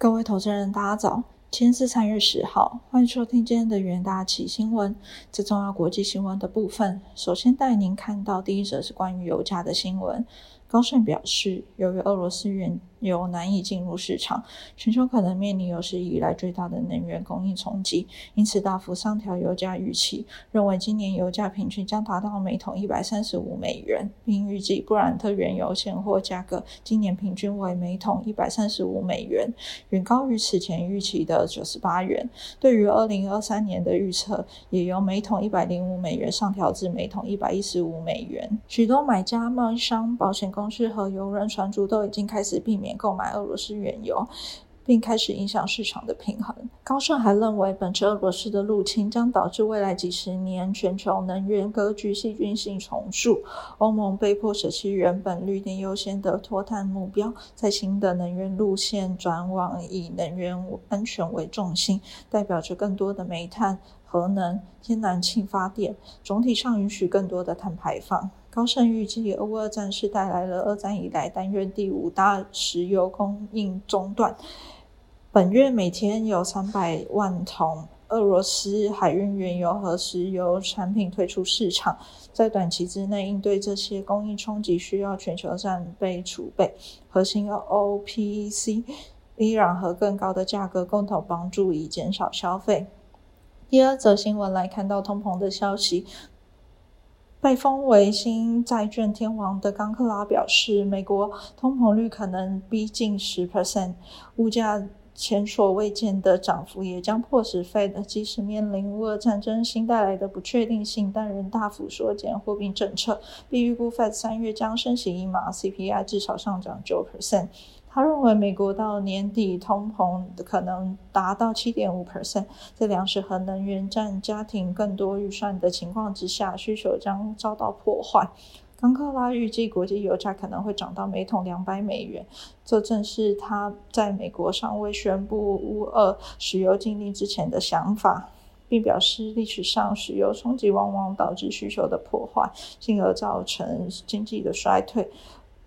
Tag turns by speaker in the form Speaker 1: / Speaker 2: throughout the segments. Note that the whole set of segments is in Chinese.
Speaker 1: 各位投资人，大家早！今天是三月十号，欢迎收听今天的元大旗新闻。这重要国际新闻的部分，首先带您看到第一则是关于油价的新闻。高盛表示，由于俄罗斯原油难以进入市场，全球可能面临有史以来最大的能源供应冲击，因此大幅上调油价预期，认为今年油价平均将达到每桶一百三十五美元，并预计布兰特原油现货价格今年平均为每桶一百三十五美元，远高于此前预期的九十八元。对于二零二三年的预测，也由每桶一百零五美元上调至每桶一百一十五美元。许多买家、贸易商、保险。公司和油轮船主都已经开始避免购买俄罗斯原油，并开始影响市场的平衡。高盛还认为，本次俄罗斯的入侵将导致未来几十年全球能源格局细菌性重塑。欧盟被迫舍弃原本绿电优先的脱碳目标，在新的能源路线转往以能源安全为重心，代表着更多的煤炭、核能、天然气发电，总体上允许更多的碳排放。高盛预计，俄乌战事带来了二战以来单月第五大石油供应中断。本月每天有三百万桶俄罗斯海运原油和石油产品退出市场。在短期之内应对这些供应冲击，需要全球战备储备。核心 OPEC、伊朗和更高的价格共同帮助以减少消费。第二则新闻来看到通膨的消息。被封为新债券天王的冈克拉表示，美国通膨率可能逼近十 percent，物价前所未见的涨幅也将迫使 Fed 即使面临乌俄战争新带来的不确定性，但仍大幅缩减货币政策，并预估 Fed 三月将升息一码，CPI 至少上涨九 percent。他认为，美国到年底通膨可能达到七点五 percent，在粮食和能源占家庭更多预算的情况之下，需求将遭到破坏。冈克拉预计，国际油价可能会涨到每桶两百美元，这正是他在美国尚未宣布乌俄石油禁令之前的想法，并表示，历史上石油冲击往往导致需求的破坏，进而造成经济的衰退。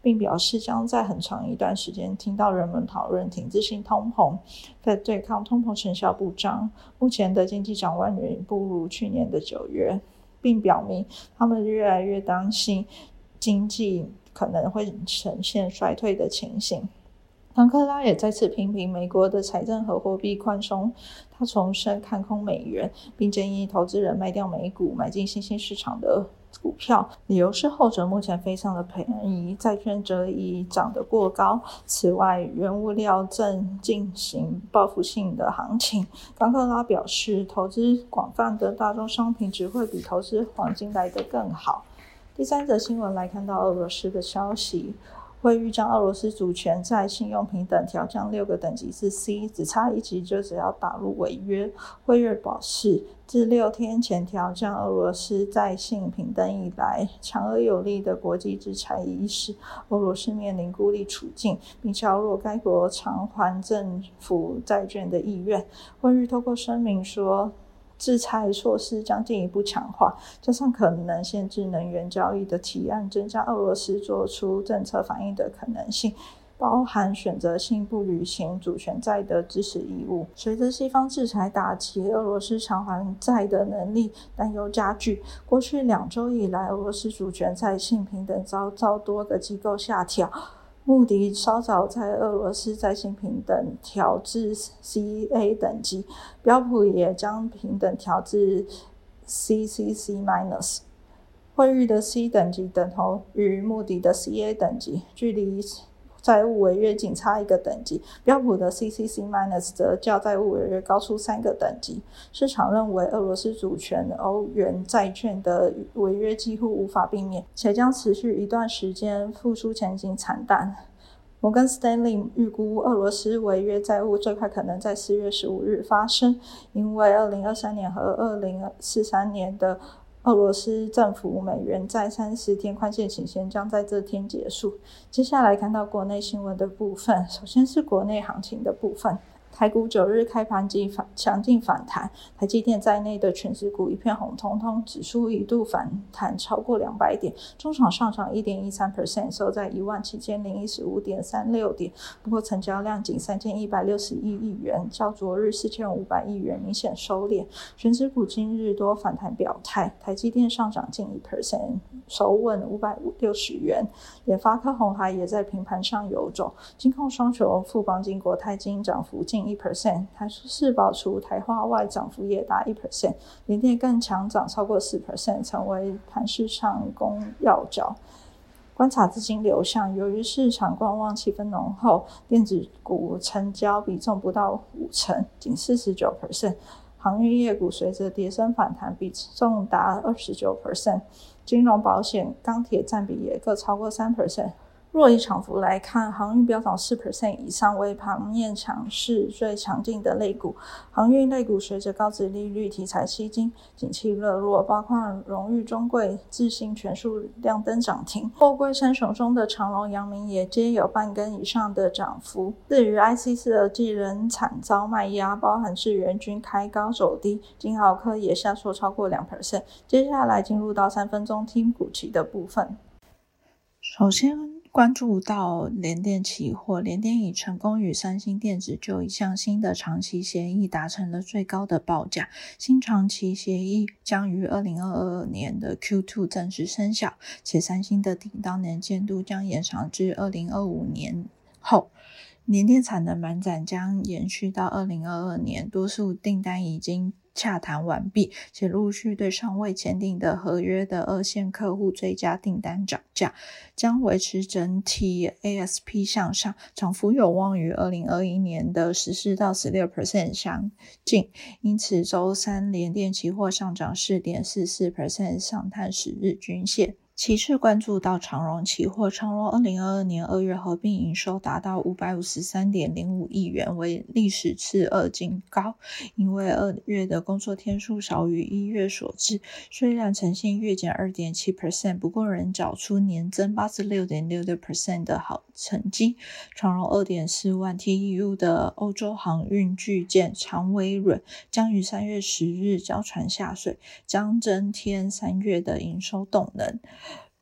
Speaker 1: 并表示将在很长一段时间听到人们讨论停滞性通膨，在对抗通膨成效不彰。目前的经济展望远不如去年的九月，并表明他们越来越担心经济可能会呈现衰退的情形。唐克拉也再次批评美国的财政和货币宽松，他重申看空美元，并建议投资人卖掉美股，买进新兴市场的股票。理由是后者目前非常的便宜，债券则已涨得过高。此外，原物料正进行报复性的行情。冈克拉表示，投资广泛的大宗商品只会比投资黄金来得更好。第三则新闻来看到俄罗斯的消息。会预将俄罗斯主权在信用平等调降六个等级至 C，只差一级就只要打入违约。辉瑞表示，自六天前调降俄罗斯在信平等以来，强而有力的国际制裁已使俄罗斯面临孤立处境，并削弱该国偿还政府债券的意愿。辉瑞透过声明说。制裁措施将进一步强化，加上可能限制能源交易的提案，增加俄罗斯做出政策反应的可能性，包含选择性不履行主权债的支持义务。随着西方制裁打击俄罗斯偿还债的能力，担忧加剧。过去两周以来，俄罗斯主权债信平等遭遭多个机构下调。穆迪稍早在俄罗斯在线平等调至 CA 等级，标普也将平等调至 CCC minus。惠誉的 C 等级等同于穆迪的 CA 等级，距离。债务违约仅差一个等级，标普的 CCC minus 则较债务违约高出三个等级。市场认为俄罗斯主权欧元债券的违约几乎无法避免，且将持续一段时间，复苏前景惨淡。摩根斯丹利预估俄罗斯违约债务最快可能在四月十五日发生，因为二零二三年和二零四三年的。俄罗斯政府美元在三十天宽限期限将在这天结束。接下来看到国内新闻的部分，首先是国内行情的部分。台股九日开盘即反强劲反弹，台积电在内的全指股一片红彤彤，指数一度反弹超过两百点，中场上涨一点一三 percent，收在一万七千零一十五点三六点。不过成交量仅三千一百六十一亿元，较昨日四千五百亿元明显收敛。全指股今日多反弹表态，台积电上涨近一 percent，收稳五百六十元。联发科、红海也在平盘上游走，金控双雄富邦金、国泰金涨幅近。一 percent，台市宝除台化外涨幅也达一 percent，联电更强涨超过四 percent，成为盘市上攻要角。观察资金流向，由于市场观望气氛浓厚，电子股成交比重不到五成，仅四十九 percent。航运业股随着跌升反弹，比重达二十九 percent。金融保险、钢铁占比也各超过三 percent。若以涨幅来看，航运飙涨四 percent 以上，为盘面强势最强劲的类股。航运类股随着高值利率题材吸金，景气热络，包括荣誉、中贵、智信全数亮灯涨停。货柜三雄中的长隆、阳明也皆有半根以上的涨幅。至于 IC 四二 G 仍惨遭卖压，包含智元均开高走低，金豪科也下挫超过两 percent。接下来进入到三分钟听股期的部分，首先。关注到联电期货，联电已成功与三星电子就一项新的长期协议达成了最高的报价。新长期协议将于二零二二年的 Q2 正式生效，且三星的订单年限度将延长至二零二五年后。联电产能满载将延续到二零二二年，多数订单已经。洽谈完毕，且陆续对尚未签订的合约的二线客户追加订单涨价，将维持整体 ASP 向上，涨幅有望于二零二一年的十四到十六 percent 相近。因此，周三联电期货上涨四点四四 percent，上探十日均线。其次关注到长荣期货，长荣二零二二年二月合并营收达到五百五十三点零五亿元，为历史次二金高。因为二月的工作天数少于一月所致，虽然呈现月减二点七 percent，不过仍找出年增八十六点六六 percent 的好成绩。长荣二点四万 TEU 的欧洲航运巨舰长威润将于三月十日交船下水，将增添三月的营收动能。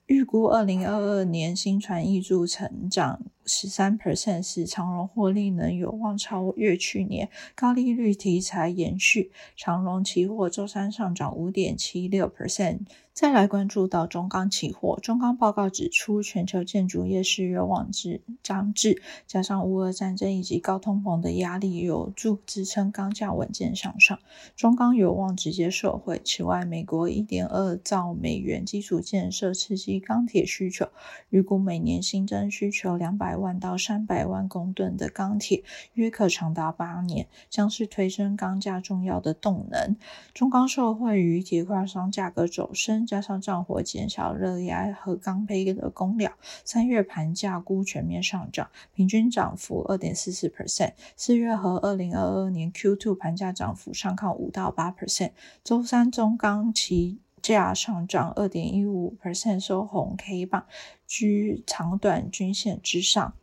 Speaker 1: 预估二零二二年新传艺术成长十三 percent，使长荣获利能有望超越去年。高利率题材延续，长荣期货周三上涨五点七六 percent。再来关注到中钢期货，中钢报告指出，全球建筑业四月旺季将至，加上乌俄战争以及高通膨的压力，有助支撑钢价稳健向上，中钢有望直接受惠。此外，美国一点二兆美元基础建设刺激钢铁需求，预估每年新增需求两百万到三百万公吨的钢铁，约可长达八年，将是推升钢价重要的动能。中钢受惠于铁矿商价格走升。加上战火减少热压和钢坯的供料，三月盘价估全面上涨，平均涨幅二点四四 percent。四月和二零二二年 Q2 盘价涨幅上看五到八 percent。周三中钢期价上涨二点一五 percent，收红 K 棒，居长短均线之上。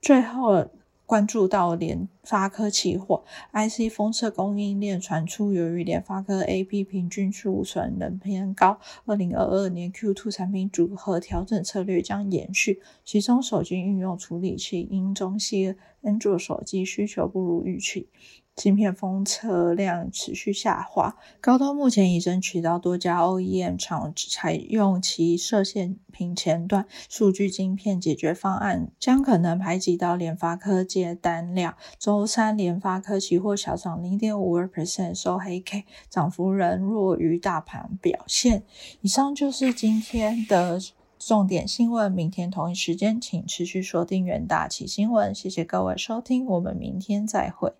Speaker 1: 最后。关注到联发科期货，IC 封测供应链传出，由于联发科 AP 平均储存仍偏高，二零二二年 Q2 产品组合调整策略将延续，其中手机应用处理器因中系安卓手机需求不如预期。芯片封测量持续下滑，高通目前已争取到多家 OEM 厂采用其射线屏前端数据晶片解决方案，将可能排挤到联发科接单量。周三，联发科期货小涨零点五二 percent，收黑 K，涨幅仍弱于大盘表现。以上就是今天的重点新闻，明天同一时间请持续锁定元大旗新闻。谢谢各位收听，我们明天再会。